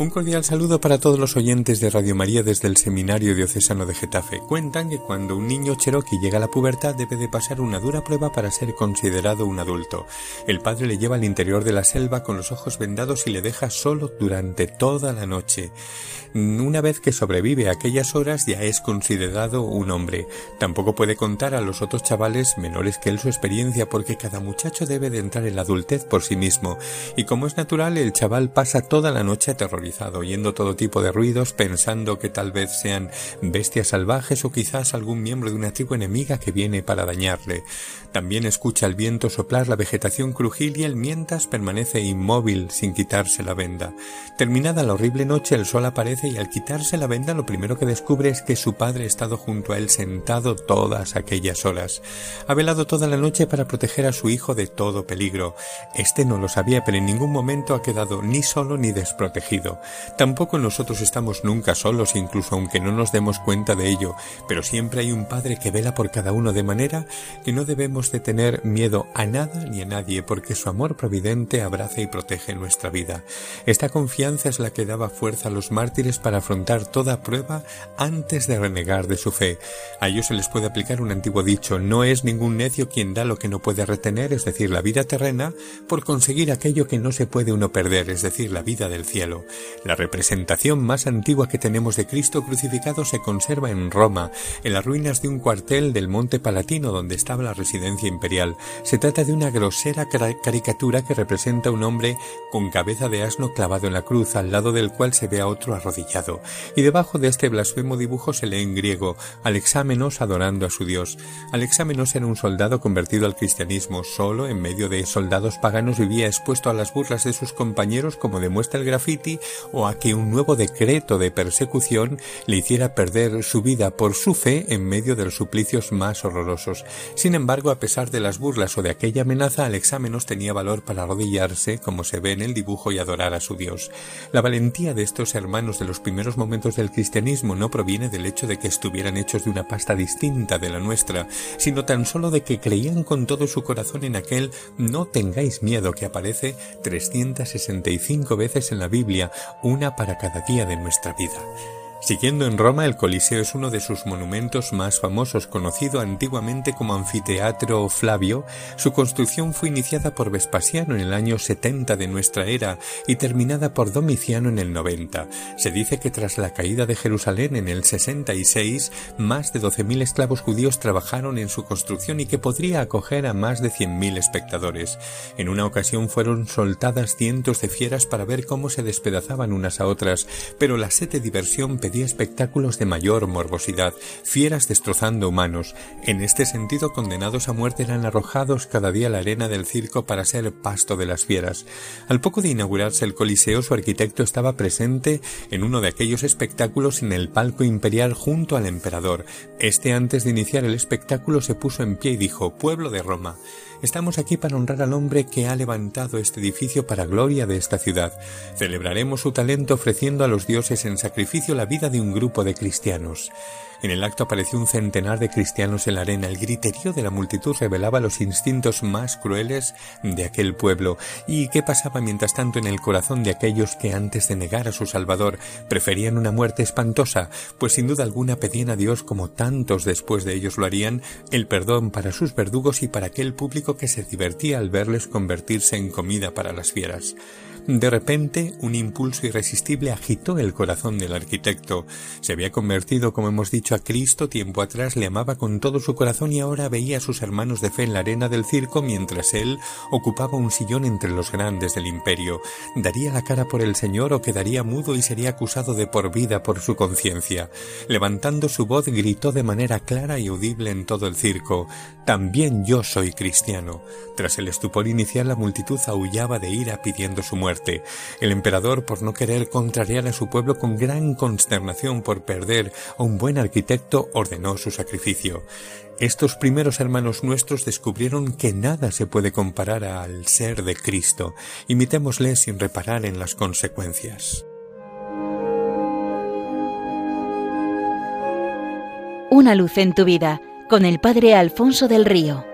Un cordial saludo para todos los oyentes de Radio María desde el Seminario Diocesano de Getafe. Cuentan que cuando un niño cherokee llega a la pubertad debe de pasar una dura prueba para ser considerado un adulto. El padre le lleva al interior de la selva con los ojos vendados y le deja solo durante toda la noche. Una vez que sobrevive a aquellas horas ya es considerado un hombre. Tampoco puede contar a los otros chavales menores que él su experiencia porque cada muchacho debe de entrar en la adultez por sí mismo. Y como es natural, el chaval pasa toda la noche aterrorizado oyendo todo tipo de ruidos, pensando que tal vez sean bestias salvajes o quizás algún miembro de una tribu enemiga que viene para dañarle. También escucha el viento soplar la vegetación crujil y el mientras permanece inmóvil sin quitarse la venda. Terminada la horrible noche, el sol aparece y al quitarse la venda lo primero que descubre es que su padre ha estado junto a él sentado todas aquellas horas. Ha velado toda la noche para proteger a su hijo de todo peligro. Este no lo sabía, pero en ningún momento ha quedado ni solo ni desprotegido. Tampoco nosotros estamos nunca solos, incluso aunque no nos demos cuenta de ello, pero siempre hay un Padre que vela por cada uno de manera que no debemos de tener miedo a nada ni a nadie, porque su amor providente abraza y protege nuestra vida. Esta confianza es la que daba fuerza a los mártires para afrontar toda prueba antes de renegar de su fe. A ellos se les puede aplicar un antiguo dicho, no es ningún necio quien da lo que no puede retener, es decir, la vida terrena, por conseguir aquello que no se puede uno perder, es decir, la vida del cielo. La representación más antigua que tenemos de Cristo crucificado se conserva en Roma, en las ruinas de un cuartel del Monte Palatino donde estaba la residencia imperial. Se trata de una grosera caricatura que representa a un hombre con cabeza de asno clavado en la cruz, al lado del cual se ve a otro arrodillado. Y debajo de este blasfemo dibujo se lee en griego Alexámenos adorando a su Dios. Alexámenos era un soldado convertido al cristianismo, solo en medio de soldados paganos vivía expuesto a las burlas de sus compañeros como demuestra el graffiti o a que un nuevo decreto de persecución le hiciera perder su vida por su fe en medio de los suplicios más horrorosos. Sin embargo, a pesar de las burlas o de aquella amenaza, Alexámenos tenía valor para arrodillarse, como se ve en el dibujo, y adorar a su Dios. La valentía de estos hermanos de los primeros momentos del cristianismo no proviene del hecho de que estuvieran hechos de una pasta distinta de la nuestra, sino tan solo de que creían con todo su corazón en aquel no tengáis miedo que aparece 365 veces en la Biblia, una para cada día de nuestra vida. Siguiendo en Roma, el Coliseo es uno de sus monumentos más famosos, conocido antiguamente como Anfiteatro Flavio. Su construcción fue iniciada por Vespasiano en el año 70 de nuestra era y terminada por Domiciano en el 90. Se dice que tras la caída de Jerusalén en el 66, más de 12.000 esclavos judíos trabajaron en su construcción y que podría acoger a más de 100.000 espectadores. En una ocasión fueron soltadas cientos de fieras para ver cómo se despedazaban unas a otras, pero la sed diversión pedía espectáculos de mayor morbosidad, fieras destrozando humanos. En este sentido, condenados a muerte eran arrojados cada día a la arena del circo para ser pasto de las fieras. Al poco de inaugurarse el Coliseo, su arquitecto estaba presente en uno de aquellos espectáculos en el palco imperial junto al emperador. Este antes de iniciar el espectáculo se puso en pie y dijo Pueblo de Roma. Estamos aquí para honrar al hombre que ha levantado este edificio para gloria de esta ciudad. Celebraremos su talento ofreciendo a los dioses en sacrificio la vida de un grupo de cristianos. En el acto apareció un centenar de cristianos en la arena. El griterío de la multitud revelaba los instintos más crueles de aquel pueblo. ¿Y qué pasaba mientras tanto en el corazón de aquellos que antes de negar a su Salvador preferían una muerte espantosa? Pues sin duda alguna pedían a Dios, como tantos después de ellos lo harían, el perdón para sus verdugos y para aquel público que se divertía al verles convertirse en comida para las fieras. De repente, un impulso irresistible agitó el corazón del arquitecto. Se había convertido, como hemos dicho, a Cristo tiempo atrás, le amaba con todo su corazón y ahora veía a sus hermanos de fe en la arena del circo mientras él ocupaba un sillón entre los grandes del imperio. ¿Daría la cara por el Señor o quedaría mudo y sería acusado de por vida por su conciencia? Levantando su voz gritó de manera clara y audible en todo el circo También yo soy cristiano. Tras el estupor inicial la multitud aullaba de ira pidiendo su El emperador, por no querer contrariar a su pueblo con gran consternación por perder a un buen arquitecto, ordenó su sacrificio. Estos primeros hermanos nuestros descubrieron que nada se puede comparar al ser de Cristo. Imitémosle sin reparar en las consecuencias. Una luz en tu vida con el Padre Alfonso del Río.